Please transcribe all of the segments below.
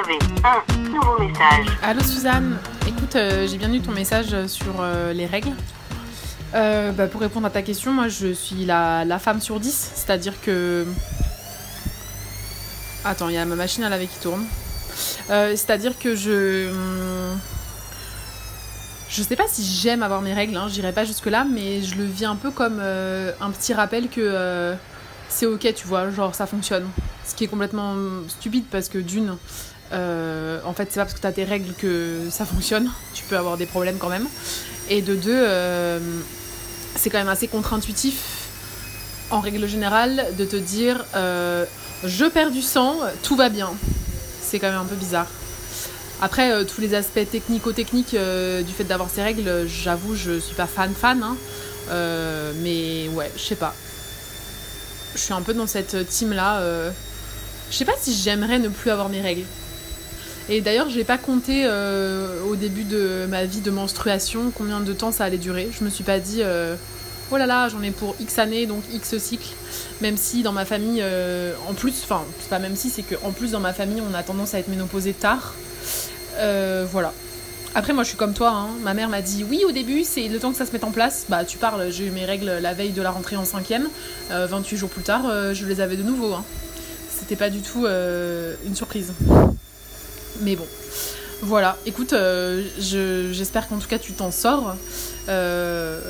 un nouveau message. Allô Suzanne, écoute, euh, j'ai bien eu ton message sur euh, les règles. Euh, bah, pour répondre à ta question, moi je suis la, la femme sur 10, c'est-à-dire que... Attends, il y a ma machine à laver qui tourne. C'est-à-dire que je... hum, Je sais pas si j'aime avoir mes règles, hein, j'irai pas jusque-là, mais je le vis un peu comme un petit rappel que c'est ok, tu vois, genre ça fonctionne. Ce qui est complètement stupide parce que d'une, euh, en fait, c'est pas parce que t'as tes règles que ça fonctionne, tu peux avoir des problèmes quand même. Et de deux, euh, c'est quand même assez contre-intuitif, en règle générale, de te dire euh, je perds du sang, tout va bien. C'est quand même un peu bizarre. Après, tous les aspects technico-techniques du fait d'avoir ces règles, j'avoue, je suis pas fan-fan. hein. Mais ouais, je sais pas. Je suis un peu dans cette team-là. Je sais pas si j'aimerais ne plus avoir mes règles. Et d'ailleurs, j'ai pas compté euh, au début de ma vie de menstruation combien de temps ça allait durer. Je me suis pas dit, euh, oh là là, j'en ai pour X années, donc X cycles. Même si dans ma famille, euh, en plus, enfin, c'est pas même si, c'est qu'en plus dans ma famille, on a tendance à être ménopausée tard. Euh, voilà. Après, moi, je suis comme toi. hein. Ma mère m'a dit oui au début, c'est le temps que ça se mette en place. Bah, tu parles. J'ai eu mes règles la veille de la rentrée en cinquième. Euh, 28 jours plus tard, je les avais de nouveau. hein. C'était pas du tout une surprise. Mais bon, voilà. Écoute, euh, je- j'espère qu'en tout cas tu t'en sors. Euh,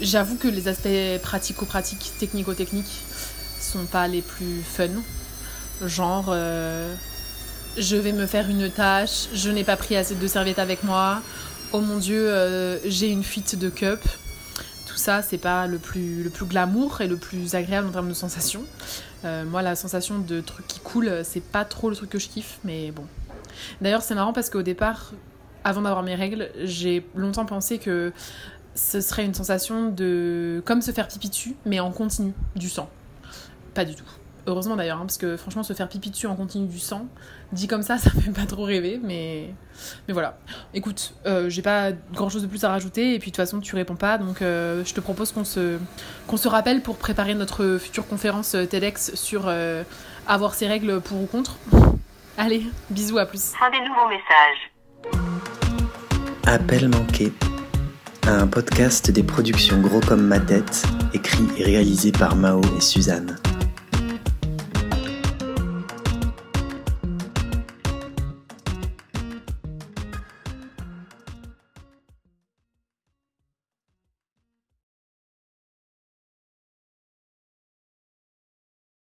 J'avoue que les aspects pratico-pratiques, technico-techniques, sont pas les plus fun. Genre, euh, je vais me faire une tâche, je n'ai pas pris assez de serviettes avec moi. Oh mon dieu, j'ai une fuite de cup. Tout ça, c'est pas le plus, glamour et le plus agréable en termes de sensation. Moi, la sensation de trucs qui coulent, c'est pas trop le truc que je kiffe, mais bon. D'ailleurs, c'est marrant parce qu'au départ, avant d'avoir mes règles, j'ai longtemps pensé que ce serait une sensation de. comme se faire pipi dessus, mais en continu, du sang. Pas du tout. Heureusement d'ailleurs, hein, parce que franchement, se faire pipi dessus en continu du sang, dit comme ça, ça fait pas trop rêver, mais. Mais voilà. Écoute, euh, j'ai pas grand chose de plus à rajouter, et puis de toute façon, tu réponds pas, donc euh, je te propose qu'on se, se rappelle pour préparer notre future conférence euh, TEDx sur euh, avoir ses règles pour ou contre. Allez, bisous, à plus. Fin des nouveaux messages. Appel manqué. Un podcast des productions Gros comme ma tête, écrit et réalisé par Mao et Suzanne.